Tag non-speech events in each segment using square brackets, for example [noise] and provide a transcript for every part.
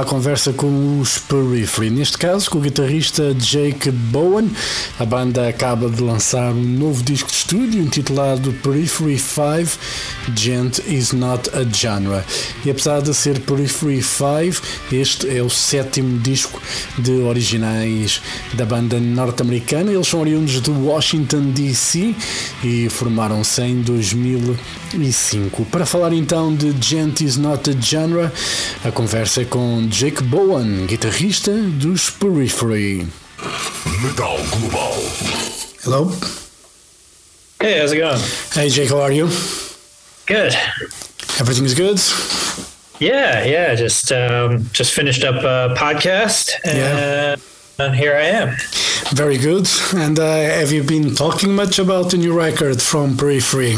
a conversa com os Periphery, neste caso com o guitarrista Jake Bowen. A banda acaba de lançar um novo disco de estúdio intitulado Periphery 5 Gent is Not a Genre. E apesar de ser Periphery 5, este é o sétimo disco de originais da banda norte-americana. Eles são oriundos de Washington DC e formaram-se em 2005. Para falar então de Gent is Not a Genre, a conversa é com Jake Bowen, guitarrista dos Periphery. Metal Global. Hello. Hey, how's it going? Hey Jake, how are you? Good. Everything's good? Yeah, yeah. Just um, just finished up a podcast, Yeah. and, and here I am. Very good. And uh, have you been talking much about the new record from Periphery?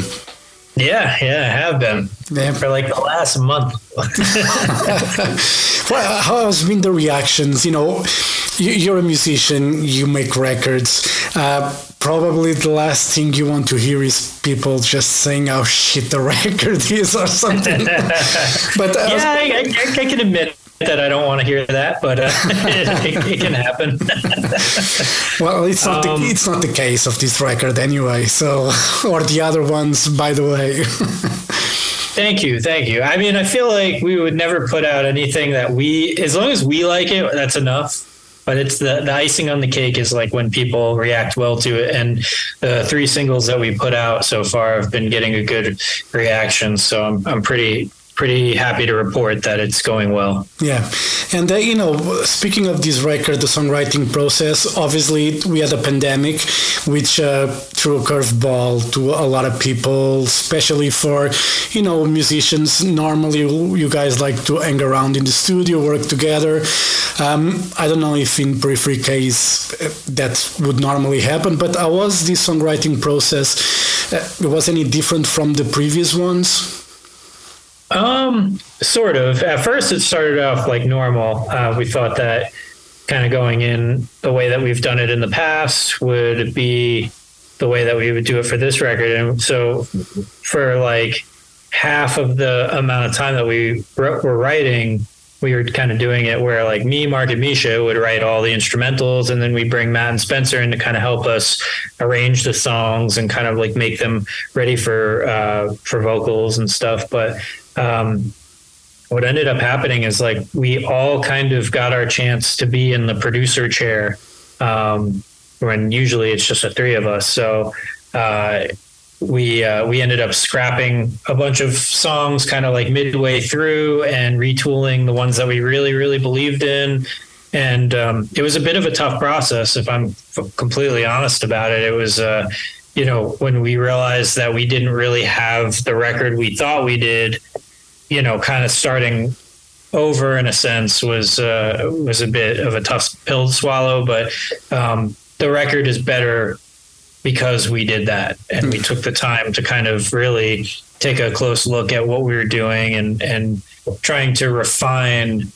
Yeah, yeah, I have been Yeah. for like the last month. [laughs] Well, how has been the reactions? You know, you- you're a musician, you make records. Uh, probably the last thing you want to hear is people just saying how shit the [laughs] record is or something. [laughs] but uh, yeah, I, I, I can admit that I don't want to hear that, but uh, [laughs] it, it can happen. [laughs] well, it's not Um, the, it's not the case of this record anyway. So, [laughs] or the other ones, by the way. Thank you, thank you. I mean, I feel like we would never put out anything that we, as long as we like it, that's enough. But it's the, the icing on the cake is like when people react well to it. And the three singles that we put out so far have been getting a good reaction. So I'm, I'm pretty, pretty happy to report that it's going well. Yeah, and uh, you know, speaking of this record, the songwriting process. Obviously, we had a pandemic, which uh, threw a curveball to a lot of people, especially for you know musicians. Normally, you guys like to hang around in the studio, work together. Um, I don't know if in Periphery case uh, that would normally happen, but how was this songwriting process? Uh, was any different from the previous ones? Um, sort of. At first, it started off like normal. Uh, we thought that kind of going in the way that we've done it in the past would be the way that we would do it for this record. And so, for like half of the amount of time that we were writing, we were kind of doing it where like me, Mark, and Misha would write all the instrumentals, and then we bring Matt and Spencer in to kind of help us arrange the songs and kind of like make them ready for uh, for vocals and stuff. But um, what ended up happening is like we all kind of got our chance to be in the producer chair um, when usually it's just the three of us. So uh, we uh, we ended up scrapping a bunch of songs kind of like midway through and retooling the ones that we really really believed in. And um, it was a bit of a tough process, if I'm f- completely honest about it. It was. Uh, you know, when we realized that we didn't really have the record we thought we did, you know, kind of starting over in a sense was uh, was a bit of a tough pill to swallow. But um, the record is better because we did that and we took the time to kind of really take a close look at what we were doing and and trying to refine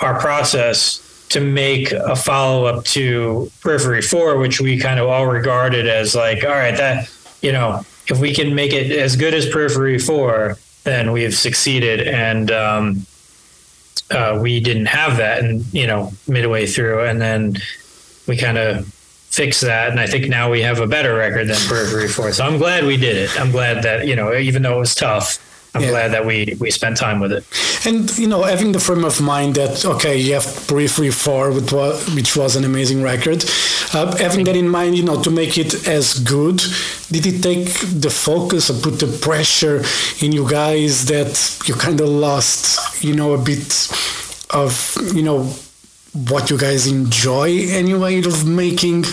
our process to make a follow up to Periphery 4, which we kind of all regarded as like, all right, that, you know, if we can make it as good as Periphery 4, then we've succeeded. And um, uh, we didn't have that, and, you know, midway through. And then we kind of fixed that. And I think now we have a better record than Periphery 4. So I'm glad we did it. I'm glad that, you know, even though it was tough, I'm Yeah. glad that we, we spent time with it. And you know, having the frame of mind that okay, you have Periphery Four, which was, which was an amazing record. Uh, having that in mind, you know, to make it as good, did it take the focus or put the pressure in you guys that you kind of lost, you know, a bit of you know what you guys enjoy anyway of making?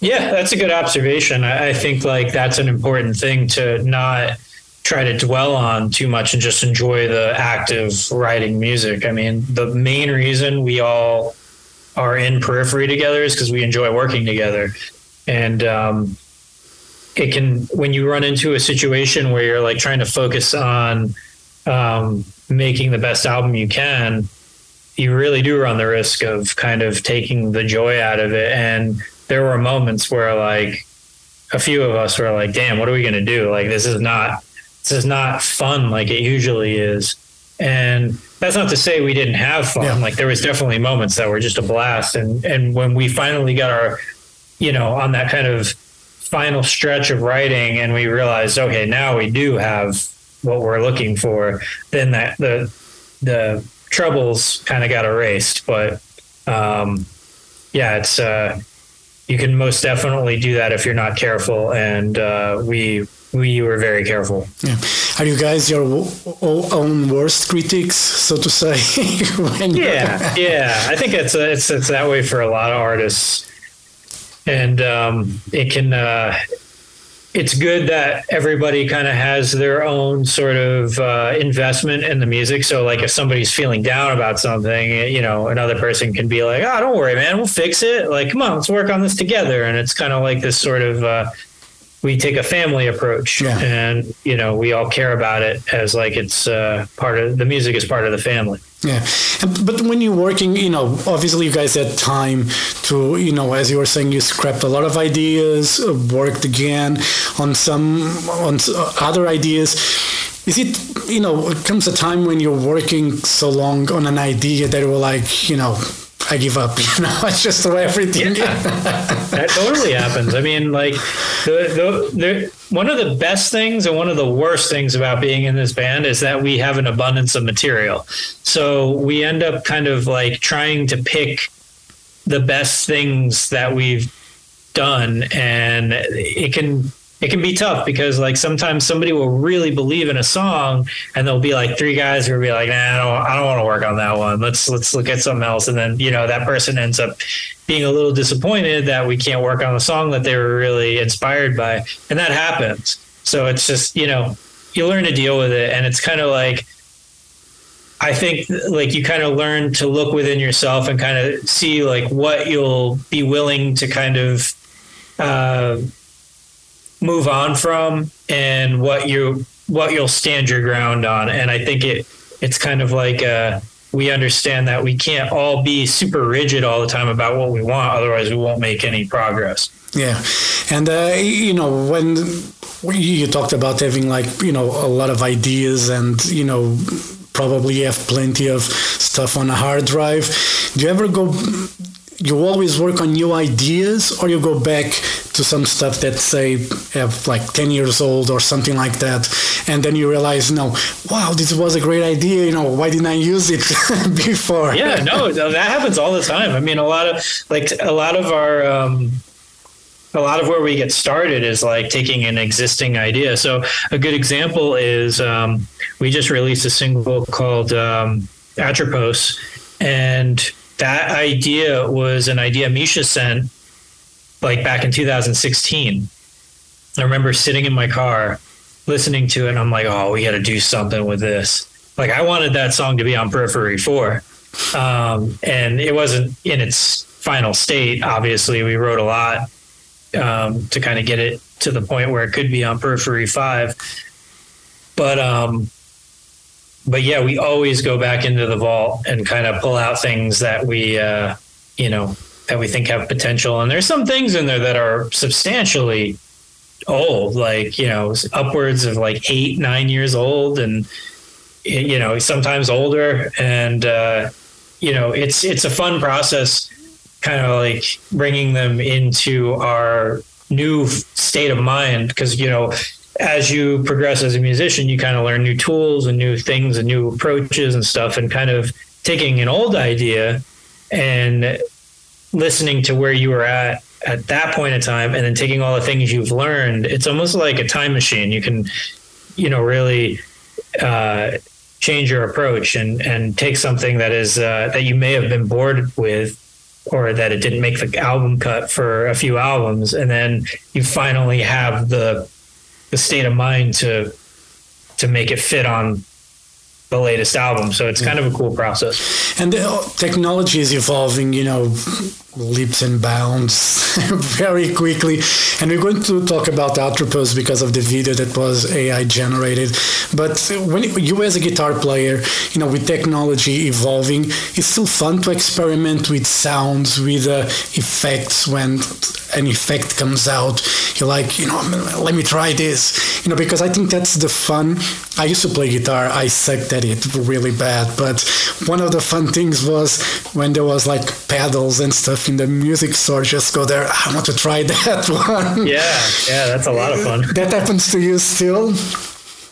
Yeah, that's a good observation. I, I think like that's an important thing to not try to dwell on too much and just enjoy the act of writing music. I mean, the main reason we all are in periphery together is because we enjoy working together. And um, it can, when you run into a situation where you're like trying to focus on um, making the best album you can, you really do run the risk of kind of taking the joy out of it. And there were moments where like a few of us were like, damn, what are we going to do? Like, this is not, this is not fun like it usually is. And that's not to say we didn't have fun. Yeah. Like there was definitely moments that were just a blast. And, and when we finally got our, you know, on that kind of final stretch of writing and we realized, okay, now we do have what we're looking for, then that the, the troubles kind of got erased. But, um, yeah, it's, uh, you can most definitely do that if you're not careful. And, uh, we, we were very careful. Yeah. Are you guys your own worst critics, so to say? [laughs] yeah yeah i think it's uh, it's it's that way for a lot of artists and um it can uh it's good that everybody kind of has their own sort of uh, investment in the music. So, like, if somebody's feeling down about something, you know, another person can be like, "Oh, don't worry, man, we'll fix it. Like, come on, let's work on this together." And it's kind of like this sort of uh, we take a family approach, Yeah. and you know, we all care about it as like it's uh, part of the music is part of the family. Yeah, but when you're working, you know, obviously you guys had time to, you know, as you were saying, you scrapped a lot of ideas, uh, worked again on some on uh, other ideas. Is it, you know, it comes a time when you're working so long on an idea that you're like, you know, I give up, [laughs] you know, it's just the way everything. that totally happens. I mean, like the, the the one of the best things and one of the worst things about being in this band is that we have an abundance of material. So we end up kind of like trying to pick the best things that we've done and it can it can be tough because like sometimes somebody will really believe in a song and there'll be like three guys who will be like, nah, I don't, I don't want to work on that one. Let's let's look at something else. And then you know that person ends up being a little disappointed that we can't work on the song that they were really inspired by, and that happens. So it's just you know you learn to deal with it, and it's kind of like I think like you kind of learn to look within yourself and kind of see like what you'll be willing to kind of uh, move on from and what you what you'll stand your ground on. And I think it it's kind of like uh, we understand that we can't all be super rigid all the time about what we want, otherwise we won't make any progress. Yeah, and uh, you know when you talked about having like you know a lot of ideas and you know probably have plenty of stuff on a hard drive. Do you ever go? You always work on new ideas, or you go back to some stuff that say have like ten years old or something like that, and then you realize, no, wow, this was a great idea. You know, why didn't I use it [laughs] before? Yeah, [laughs] no, that happens all the time. I mean, a lot of like a lot of our um, a lot of where we get started is like taking an existing idea. So a good example is um, we just released a single called um, Atropos, and that idea was an idea Misha sent like back in 2016. I remember sitting in my car listening to it, and I'm like, oh, we got to do something with this. Like I wanted that song to be on Periphery 4. Um, and it wasn't in its final state. Obviously, we wrote a lot um, to kind of get it to the point where it could be on Periphery 5. But um, but yeah, we always go back into the vault and kind of pull out things that we, uh, you know, that we think have potential. And there's some things in there that are substantially old, like, you know, upwards of like eight, nine years old and, you know, sometimes older. And, uh, you know, it's, it's a fun process kind of like bringing them into our new state of mind. Cause, you know, as you progress as a musician, you kind of learn new tools and new things and new approaches and stuff, and kind of taking an old idea and listening to where you were at at that point in time, and then taking all the things you've learned. It's almost like a time machine. You can, you know, really uh, change your approach and and take something that is uh, that you may have been bored with. Or that it didn't make the album cut for a few albums, and then you finally have the the state of mind to to make it fit on the latest album. So it's kind of a cool process. and the technology is evolving you know leaps and bounds [laughs] very quickly. And we're going to talk about Atropos because of the video that was AI generated. But when you, as a guitar player, you know, with technology evolving, it's still fun to experiment with sounds, with uh, effects when an effect comes out. You're like, you know, let me try this, you know, because I think that's the fun. I used to play guitar, I sucked at it really bad. But one of the fun things was when there was like pedals and stuff in the music store, just go there, I want to try [laughs] that one. Yeah, yeah, that's a lot of fun. [laughs] that happens to you still?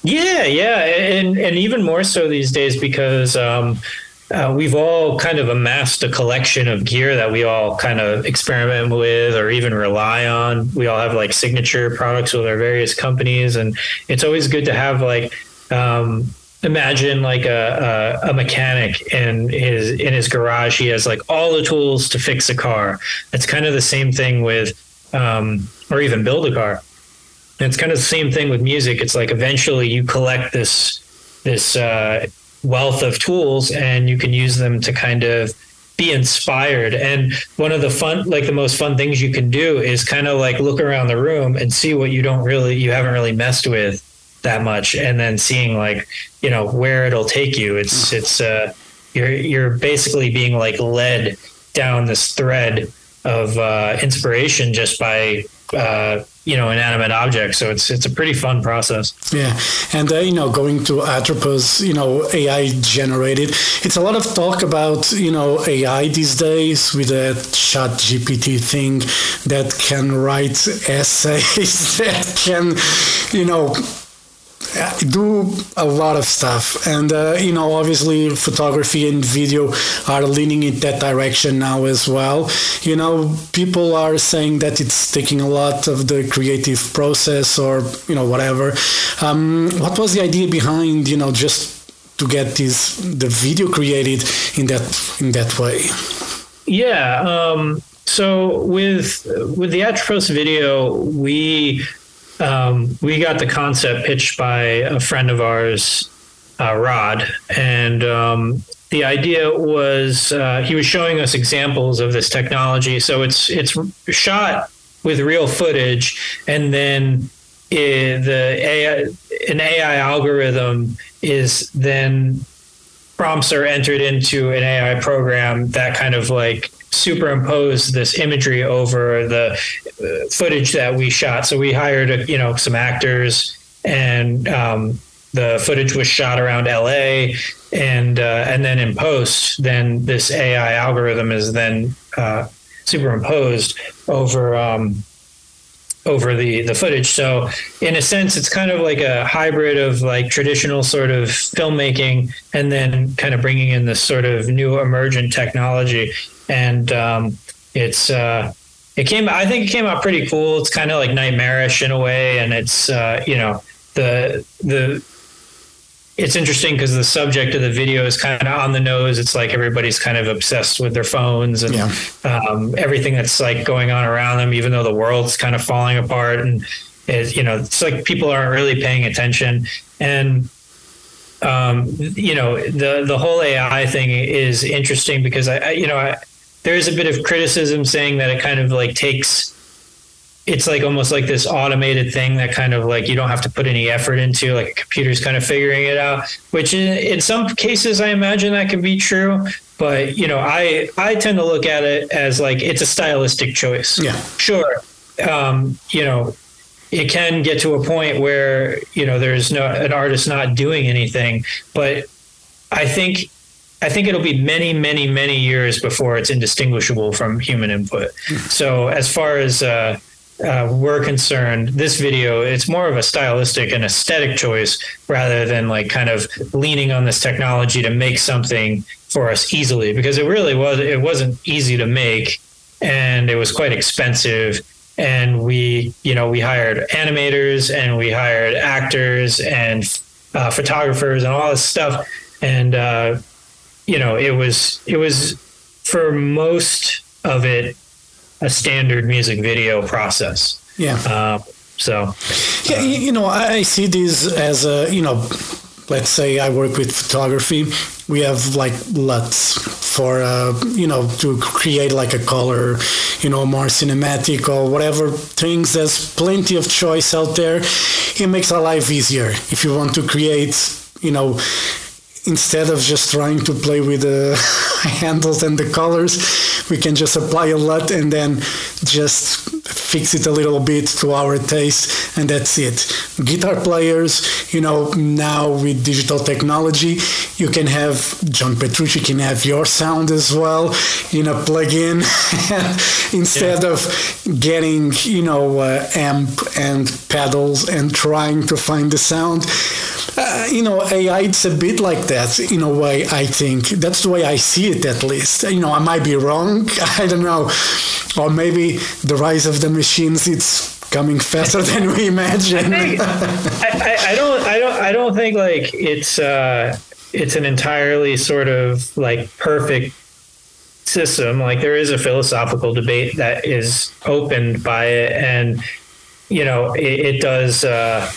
Yeah, yeah, and and even more so these days because um, uh, we've all kind of amassed a collection of gear that we all kind of experiment with or even rely on. We all have like signature products with our various companies, and it's always good to have like. Um, imagine like a, a, a mechanic in his in his garage he has like all the tools to fix a car it's kind of the same thing with um, or even build a car and it's kind of the same thing with music it's like eventually you collect this this uh, wealth of tools and you can use them to kind of be inspired. And one of the fun like the most fun things you can do is kind of like look around the room and see what you don't really you haven't really messed with that much. And then seeing like you know where it'll take you. It's it's uh you're you're basically being like led down this thread of uh, inspiration just by uh, you know inanimate objects. So it's it's a pretty fun process. Yeah. And uh, you know going to atropos you know ai generated it's a lot of talk about you know ai these days with a chat gpt thing that can write [laughs] essays that can you know do a lot of stuff. And uh, you know obviously photography and video are leaning in that direction now as well. You know people are saying that it's taking a lot of the creative process or you know whatever. Um, what was the idea behind you know just to get this the video created in that in that way? Yeah um, so with with the atropos video we um, we got the concept pitched by a friend of ours, uh, Rod, and um, the idea was uh, he was showing us examples of this technology. So it's it's shot with real footage, and then it, the AI, an AI algorithm is then prompts are entered into an AI program that kind of like superimpose this imagery over the uh, footage that we shot. So we hired, a, you know, some actors, and um, the footage was shot around LA, and uh, and then in post, then this AI algorithm is then uh, superimposed over. Um, over the the footage so in a sense it's kind of like a hybrid of like traditional sort of filmmaking and then kind of bringing in this sort of new emergent technology and um, it's uh, it came. I think it came out pretty cool. It's kind of like nightmarish in a way, and it's uh, you know the the. It's interesting because the subject of the video is kind of on the nose. It's like everybody's kind of obsessed with their phones and yeah. um, everything that's like going on around them, even though the world's kind of falling apart. And it, you know, it's like people aren't really paying attention. And um, you know, the the whole AI thing is interesting because I, I you know, I, there's a bit of criticism saying that it kind of like takes it's like almost like this automated thing that kind of like you don't have to put any effort into like a computer's kind of figuring it out which in, in some cases i imagine that can be true but you know i i tend to look at it as like it's a stylistic choice. Yeah. Sure um, you know it can get to a point where you know there's no an artist not doing anything but i think I think it'll be many, many, many years before it's indistinguishable from human input. So, as far as uh, uh, we're concerned, this video it's more of a stylistic and aesthetic choice rather than like kind of leaning on this technology to make something for us easily. Because it really was it wasn't easy to make and it was quite expensive. And we you know we hired animators and we hired actors and uh, photographers and all this stuff. And uh, you know, it was it was for most of it a standard music video process. Yeah. Uh, so, yeah, you know, I see these as a you know let's say I work with photography, we have like LUTs for uh, you know to create like a color, you know, more cinematic or whatever things. There's plenty of choice out there. It makes our life easier if you want to create, you know instead of just trying to play with the [laughs] handles and the colors, we can just apply a LUT and then just fix it a little bit to our taste, and that's it. Guitar players, you know, now with digital technology, you can have John Petrucci can have your sound as well in a plugin [laughs] instead yeah. of getting, you know, uh, amp and pedals and trying to find the sound. Uh, you know, AI, it's a bit like that in a way, I think. That's the way I see it, at least. You know, I might be wrong. [laughs] I don't know. Or maybe the rise of the machines, it's coming faster than we imagine. I, I, I, don't, I don't, I don't think like it's, uh, it's an entirely sort of like perfect system. Like there is a philosophical debate that is opened by it. And, you know, it, it does, uh,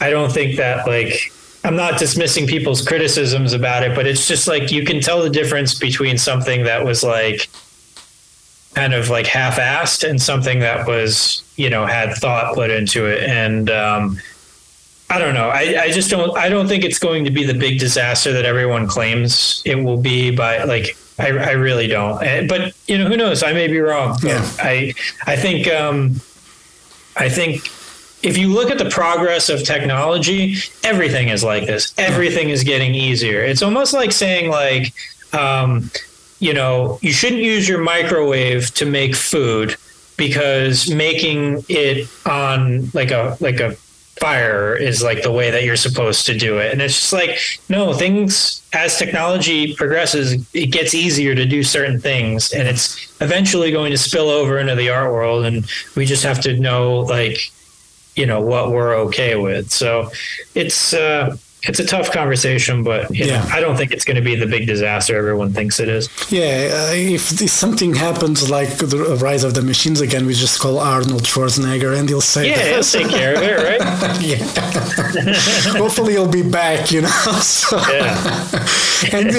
I don't think that like I'm not dismissing people's criticisms about it, but it's just like you can tell the difference between something that was like kind of like half-assed and something that was you know had thought put into it and um, i don't know I, I just don't i don't think it's going to be the big disaster that everyone claims it will be but like i, I really don't but you know who knows i may be wrong yeah. i i think um, i think if you look at the progress of technology, everything is like this. Everything is getting easier. It's almost like saying like, um, you know, you shouldn't use your microwave to make food because making it on like a like a fire is like the way that you're supposed to do it. And it's just like, no, things as technology progresses, it gets easier to do certain things and it's eventually going to spill over into the art world and we just have to know like you know what we're okay with. So it's uh, it's a tough conversation, but yeah. Know, I don't think it's going to be the big disaster everyone thinks it is. Yeah, uh, if, if, something happens like the rise of the machines again, we just call Arnold Schwarzenegger and he'll say, "Yeah, he'll take care of it, right?" [laughs] yeah. [laughs] Hopefully, he'll be back. You know. [laughs] So, yeah. and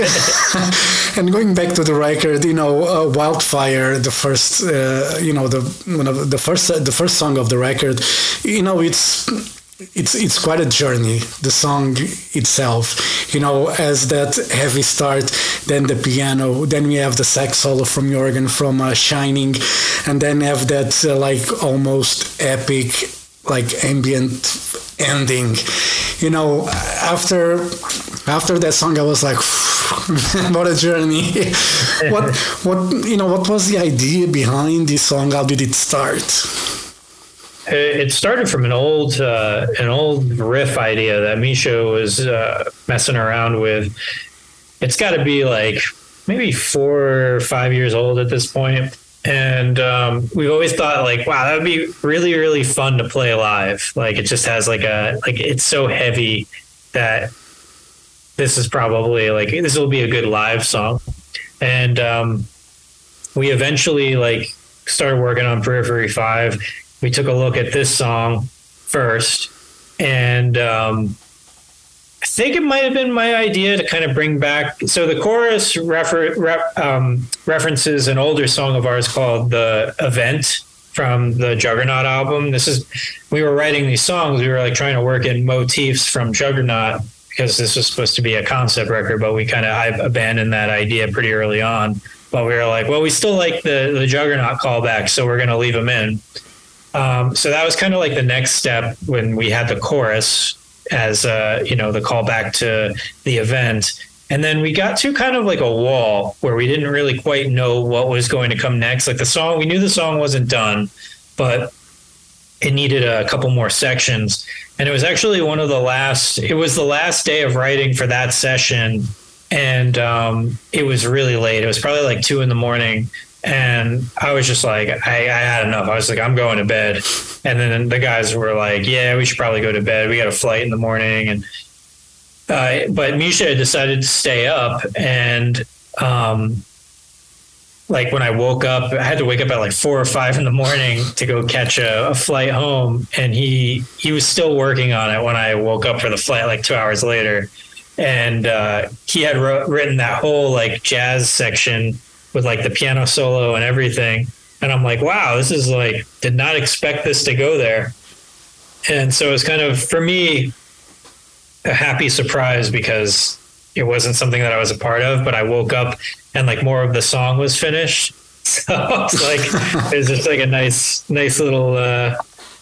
and going back to the record, you know, uh, Wildfire, the first, uh, you know, the one of the first the first song of the record, you know, it's it's it's quite a journey the song itself. You know as that heavy start then the piano then we have the sax solo from Jorgen from uh, Shining and then have that uh, like almost epic like ambient ending. You know after after that song I was like [laughs] what a journey. [laughs] What what you know what was the idea behind this song? How did it start it started from an old uh, an old riff idea that Misha was uh, messing around with. It's got to be like maybe four or five years old at this point, and um, we've always thought like, wow, that would be really really fun to play live. Like it just has like a like it's so heavy that this is probably like this will be a good live song, and um, we eventually like started working on Periphery Five we took a look at this song first, and um, I think it might have been my idea to kind of bring back. So the chorus refer, rep, um, references an older song of ours called "The Event" from the Juggernaut album. This is we were writing these songs. We were like trying to work in motifs from Juggernaut because this was supposed to be a concept record, but we kind of I abandoned that idea pretty early on. But we were like, well, we still like the the Juggernaut callback, so we're going to leave them in. Um, so that was kind of like the next step when we had the chorus as uh, you know the callback to the event. And then we got to kind of like a wall where we didn't really quite know what was going to come next. Like the song, we knew the song wasn't done, but it needed a couple more sections. And it was actually one of the last, it was the last day of writing for that session. And um, it was really late. It was probably like two in the morning. And I was just like, I, I, had enough. I was like, I'm going to bed. And then the guys were like, Yeah, we should probably go to bed. We got a flight in the morning. And uh, but Misha decided to stay up, and um, like when I woke up, I had to wake up at like four or five in the morning to go catch a, a flight home, and he he was still working on it when I woke up for the flight like two hours later, and uh, he had wrote, written that whole like jazz section with like the piano solo and everything, and I'm like, wow, this is like did not expect this to go there, and so it's kind of for me a happy surprise because it wasn't something that I was a part of, but I woke up and like more of the song was finished. [laughs] So it's like [laughs] it's just like a nice, nice little uh,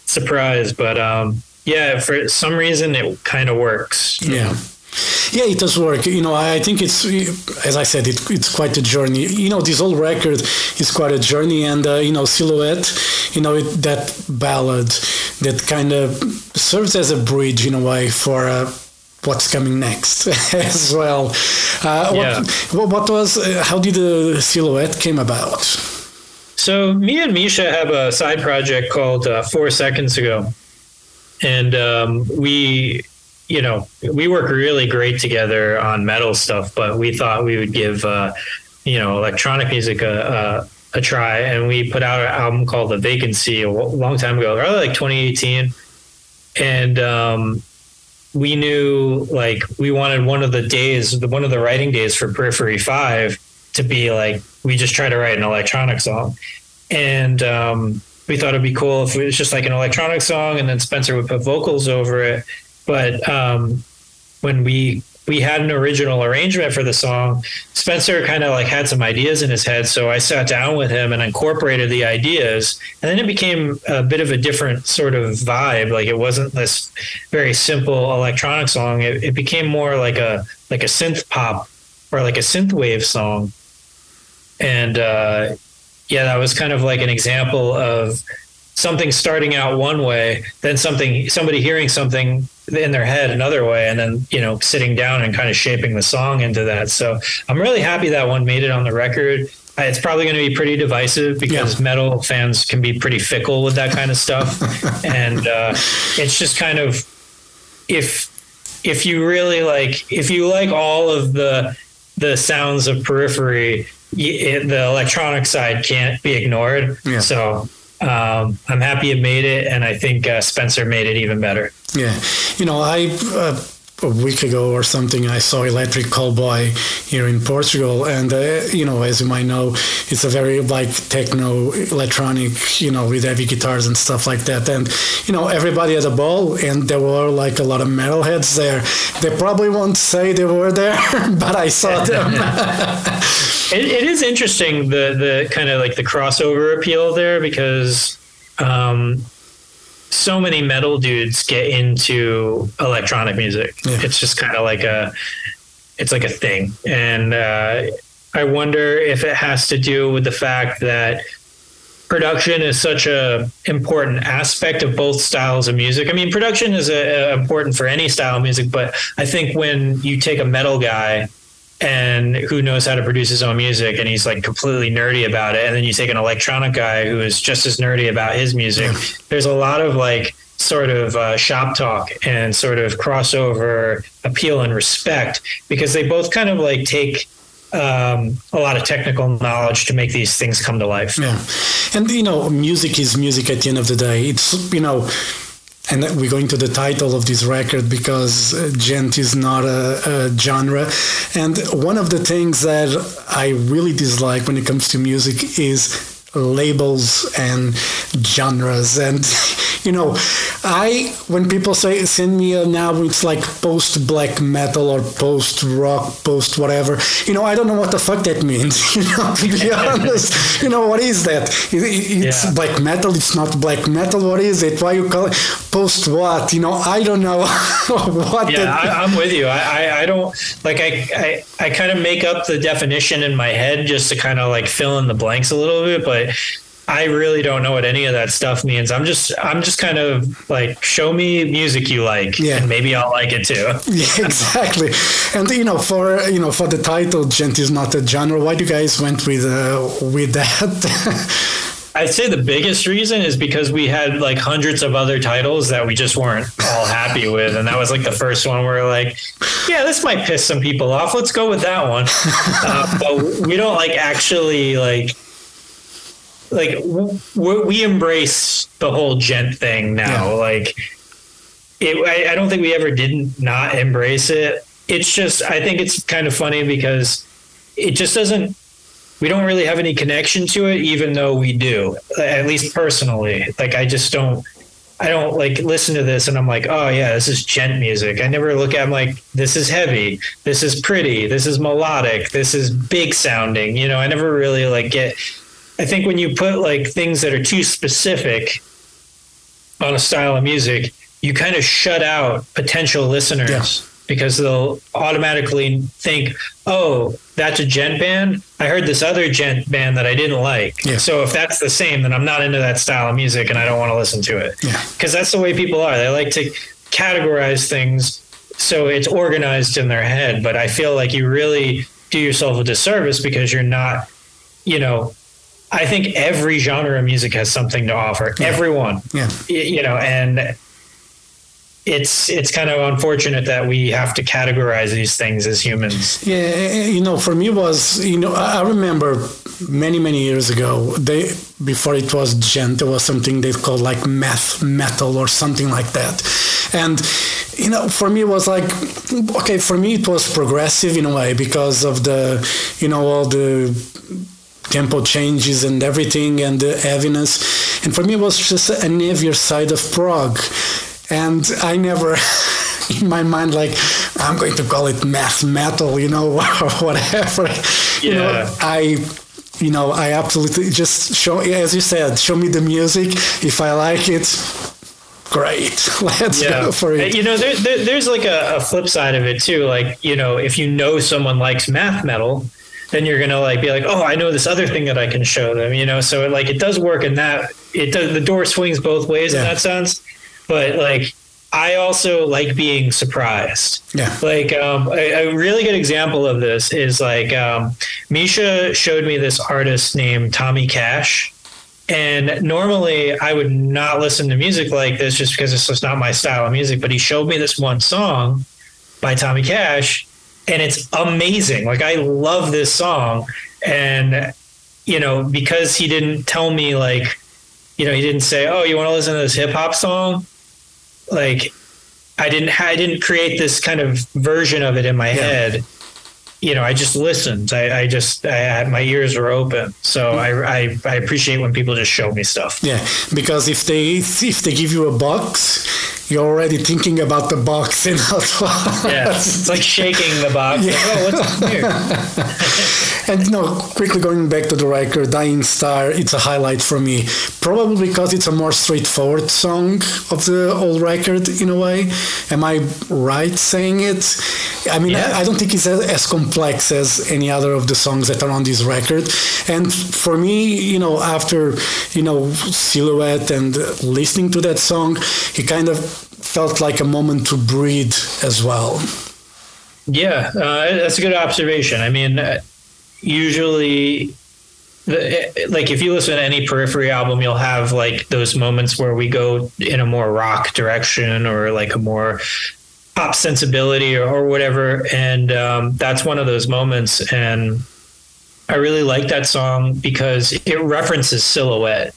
surprise. But um, yeah, for some reason it kind of works. Yeah. Yeah, it does work. You know, I think it's, as I said, it, it's quite a journey. You know, this whole record is quite a journey, and uh, you know, Silhouette, you know, it, that ballad that kind of serves as a bridge in a way for. Uh, what's coming next [laughs] as well. Uh, Yeah. what, what was, uh, how did the silhouette came about? So me and Misha have a side project called uh, Four Seconds Ago, and um, we, you know, we work really great together on metal stuff. But we thought we would give, uh, you know, electronic music a, a, a try, and we put out an album called The Vacancy a long time ago, probably like 2018, and um, we knew like we wanted one of the days, the one of the writing days for Periphery Five to be like we just try to write an electronic song, and um, we thought it'd be cool if it was just like an electronic song, and then Spencer would put vocals over it. But um, when we we had an original arrangement for the song, Spencer kind of like had some ideas in his head, so I sat down with him and incorporated the ideas, and then it became a bit of a different sort of vibe. Like it wasn't this very simple electronic song; it, it became more like a like a synth pop or like a synth wave song. And uh, yeah, that was kind of like an example of something starting out one way, then something somebody hearing something in their head another way, and then you know sitting down and kind of shaping the song into that. So I'm really happy that one made it on the record. It's probably going to be pretty divisive because Yeah. metal fans can be pretty fickle with that kind of stuff, [laughs] and uh, it's just kind of if if you really like if you like all of the the sounds of periphery the electronic side can't be ignored Yeah. so um, i'm happy it made it and i think uh, spencer made it even better Yeah, you know, I uh, a week ago or something, I saw Electric Callboy here in Portugal, and uh, you know, as you might know, it's a very like techno electronic, you know, with heavy guitars and stuff like that. And you know, everybody had a ball, and there were like a lot of metalheads there. They probably won't say they were there, [laughs] but I saw them. [laughs] it, it is interesting the the kind of like the crossover appeal there because um, so many metal dudes get into electronic music. Yeah. It's just kind of like a it's like a thing, and uh, I wonder if it has to do with the fact that production is such a important aspect of both styles of music. I mean, production is a, a important for any style of music, but I think when you take a metal guy and who knows how to produce his own music and he's like completely nerdy about it. And then you take an electronic guy who is just as nerdy about his music. There's a lot of like sort of uh, shop talk and sort of crossover appeal and respect because they both kind of like take um, a lot of technical knowledge to make these things come to life. Yeah, and you know, music is music at the end of the day. It's you know, and we're going to the title of this record because uh, djent is not a, a genre. And one of the things that I really dislike when it comes to music is labels and genres and [laughs] you know i when people say send me an album it's like post black metal or post rock post whatever. You know i don't know what the fuck that means [laughs] you know to be [laughs] honest. You know what is that? It, it- it's Yeah. black metal it's not black metal what is it? Why you call it post what? You know i don't know [laughs] what yeah that, I, i'm with you. I, I, I don't like I, I i kind of make up the definition in my head just to kind of like fill in the blanks a little bit but i really don't know what any of that stuff means i'm just i'm just kind of like show me music you like Yeah. and maybe i'll like it too [laughs] Yeah, exactly. And you know, for you know, for the title, djent is not a genre. Why do you guys went with uh, with that? [laughs] I'd say the biggest reason is because we had like hundreds of other titles that we just weren't all happy with, and that was like the first one where like, yeah, this might piss some people off. Let's go with that one. [laughs] uh, but we don't like actually like like w- we embrace the whole djent thing now. Yeah. Like, it, I, I don't think we ever didn't not embrace it. It's just I think it's kind of funny because it just doesn't. We don't really have any connection to it, even though we do. At least personally, like I just don't. I don't like listen to this and I'm like, oh yeah, this is djent music. I never look at. I'm like, this is heavy. This is pretty. This is melodic. This is big sounding. You know, I never really like get. I think when you put like things that are too specific on a style of music, you kind of shut out potential listeners Yeah. because they'll automatically think, "Oh, that's a djent band. I heard this other djent band that I didn't like. Yeah. So if that's the same, then I'm not into that style of music and I don't want to listen to it." Yeah. Because that's the way people are. They like to categorize things so it's organized in their head, but I feel like you really do yourself a disservice because you're not, you know, I think every genre of music has something to offer. Everyone Yeah. you know, and it's it's kind of unfortunate that we have to categorize these things as humans. Yeah, eh, eh, you know, for me was you know I I remember many many years ago they before it was djent there was something they called like math metal or something like that, and you know for me it was like okay for me it was progressive in a way because of the you know all the tempo changes and everything and the heaviness. And for me it was just an heavier side of prog and i never [laughs] in my mind like i'm going to call it math metal you know [laughs] or whatever. Yeah. you know i you know i absolutely just show as you said show me the music. If i like it great. [laughs] Let's go for it. You know, there, there, there's like a, a flip side of it too. Like, you know, if you know someone likes math metal, then you're gonna like be like, oh, I know this other thing that I can show them. You know, so like it does work in that. It does. The door swings both ways in that sense. But like, I also like being surprised. yeah Like um, a, a really good example of this is like um, Misha showed me this artist named Tommy Cash, and normally I would not listen to music like this just because it's just not my style of music. But he showed me this one song by Tommy Cash, and it's amazing. Like I love this song, and you know because he didn't tell me like, you know, he didn't say, "Oh, you want to listen to this hip hop song?" Like I didn't I didn't create this kind of version of it in my head. You know, I just listened. I, I just I had my ears were open. So mm. I, I I appreciate when people just show me stuff. Yeah, because if they if they give you a box, you're already thinking about the box and how to. Yeah, it's like shaking the box. Like, oh, what's in here? [laughs] and you know, quickly going back to the record, "Dying Star," it's a highlight for me. Probably because it's a more straightforward song of the old record in a way. Am I right saying it? I mean, Yeah. I, I don't think it's as, complex as any other of the songs that are on this record. And for me, you know, after you know Silhouette and listening to that song, it kind of felt like a moment to breathe as well. Yeah, uh, that's a good observation. I mean, uh, usually, the, like if you listen to any Periphery album, you'll have like those moments where we go in a more rock direction or like a more pop sensibility or, or whatever, and um, that's one of those moments. And I really like that song because it references Silhouette.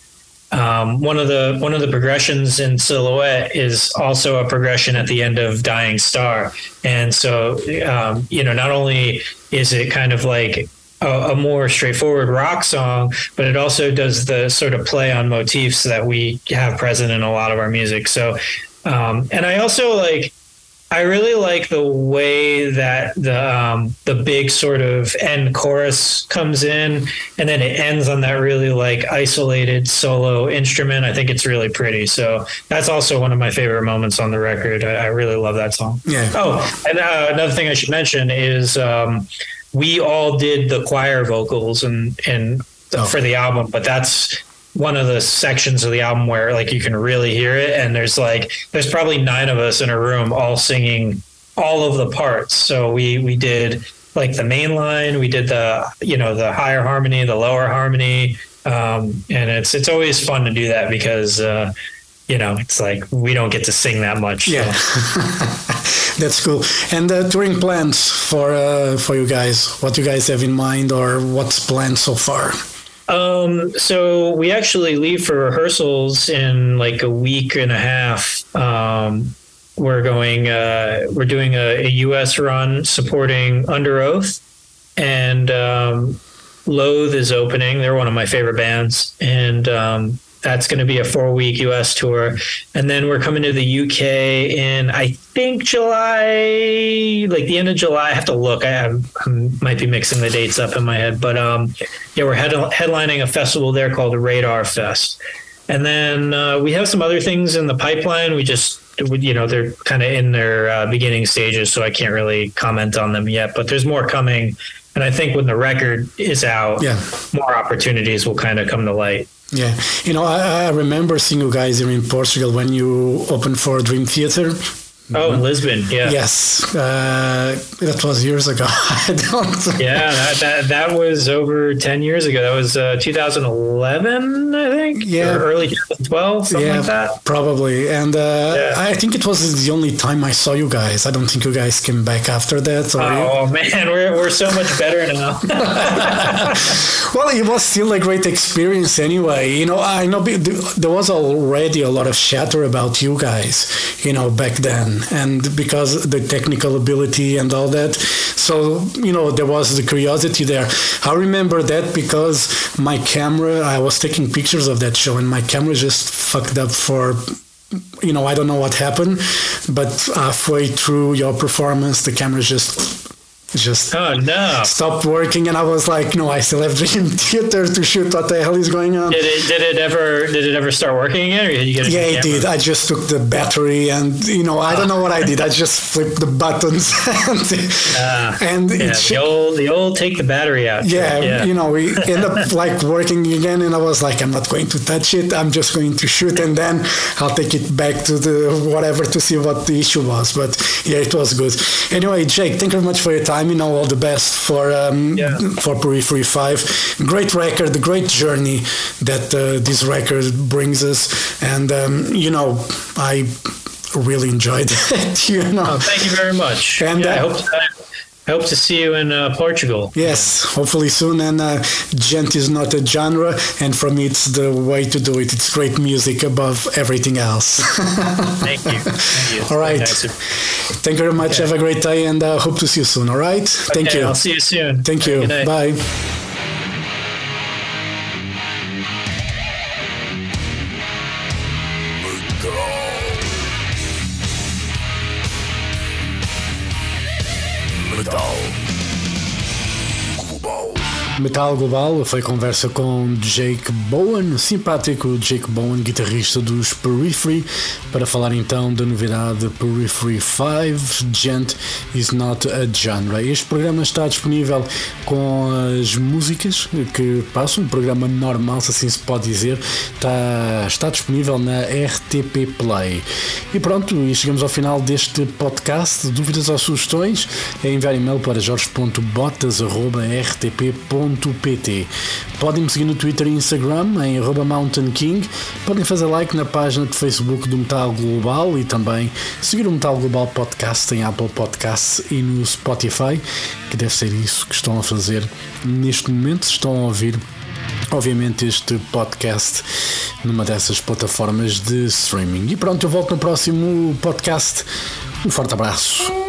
Um, one of the one of the progressions in Silhouette is also a progression at the end of Dying Star, and so um, you know not only is it kind of like a, a more straightforward rock song, but it also does the sort of play on motifs that we have present in a lot of our music. So, um, and I also like I really like the way that the um, the big sort of end chorus comes in, and then it ends on that really like isolated solo instrument. I think it's really pretty. So that's also one of my favorite moments on the record. I, I really love that song. Yeah. Oh, and uh, another thing I should mention is um, we all did the choir vocals and and Oh. for the album, but that's one of the sections of the album where like you can really hear it. And there's like there's probably nine of us in a room all singing all of the parts. So we we did like the main line we did the you know the higher harmony the lower harmony. Um, and it's it's always fun to do that because uh, you know it's like we don't get to sing that much. so- Yeah, [laughs] that's cool. And uh, touring plans for uh, for you guys? What you guys have in mind, or what's planned so far? Um, so we actually leave for rehearsals in like a week and a half. Um, we're going, uh, we're doing a, a US run supporting Underoath and, um, Loathe is opening. They're one of my favorite bands. And, um, that's going to be a four week US tour. And then we're coming to the UK in, I think, July, like the end of July. I have to look. I, I might be mixing the dates up in my head. But um, yeah, we're head- headlining a festival there called the Radar Fest. And then uh, we have some other things in the pipeline. We just, you know, they're kind of in their uh, beginning stages, so I can't really comment on them yet. But there's more coming. And I think when the record is out, Yeah. more opportunities will kind of come to light. Yeah, you know, I, I remember seeing you guys here in Portugal when you opened for Dream Theater. Oh, in Lisbon, yeah. Yes, uh, that was years ago. [laughs] I don't. Yeah, that, that that was over ten years ago. That was uh, 2011, I think. Yeah. early 2012, something yeah, like that. probably. And uh, Yeah. I think it was the only time I saw you guys. I don't think you guys came back after that. Oh man, we're we're so much better now. [laughs] [laughs] Well, it was still a great experience anyway. You know, I know there was already a lot of chatter about you guys, you know, back then, and because the technical ability and all that. So, you know, there was the curiosity there. I remember that because my camera, I was taking pictures of that show, and my camera just fucked up for you know, I don't know what happened, but halfway through your performance, the camera just just oh no! stopped working and I was like, no, I still have Dream Theater [laughs] to shoot. What the hell is going on? Did it did it ever did it ever start working again, or did you get Yeah, it did. I just took the battery and, you know, I don't know what I did. I just flipped the buttons [laughs] and, Ah, and Yeah, it, the old the old take the battery out. yeah, yeah. you know, we end up [laughs] like working again, and I was like, I'm not going to touch it. I'm just going to shoot, and then I'll take it back to the whatever to see what the issue was. But yeah, it was good. Anyway, Jake, thank you very much for your time. You know, all the best for um, Yeah. for Periphery Five. Great record, the great journey that uh, this record brings us, and um, you know, I really enjoyed [laughs] it. You know. Oh, thank you very much. And, yeah, I uh, hope I hope to see you in uh, Portugal. Yes, hopefully soon. And uh, Djent is not a genre, and for me, it's the way to do it. It's great music above everything else. [laughs] Thank you. Thank you. All right. nice Thank you very much. Have a great day, and uh, hope to see you soon. All right. Thank you. I'll see you soon. Thank Have you. Bye. Metal Global foi conversa com Jake Bowen, simpático Jake Bowen, guitarrista dos Periphery, para falar então da novidade Periphery 5, Gent is not a genre. Este programa está disponível com as músicas que passam, um programa normal, se assim se pode dizer, está, está disponível na RTP Play. E pronto, e chegamos ao final deste podcast. Dúvidas ou sugestões? É enviar e-mail para jorge.botas.rtp.pt. Podem me seguir no Twitter e Instagram em arroba Mountain King. Podem fazer like na página de Facebook do Metal Global e também seguir o Metal Global Podcast em Apple Podcasts e no Spotify, que deve ser isso que estão a fazer neste momento. Estão a ouvir obviamente este podcast numa dessas plataformas de streaming. E pronto, eu volto no próximo podcast. Um forte abraço.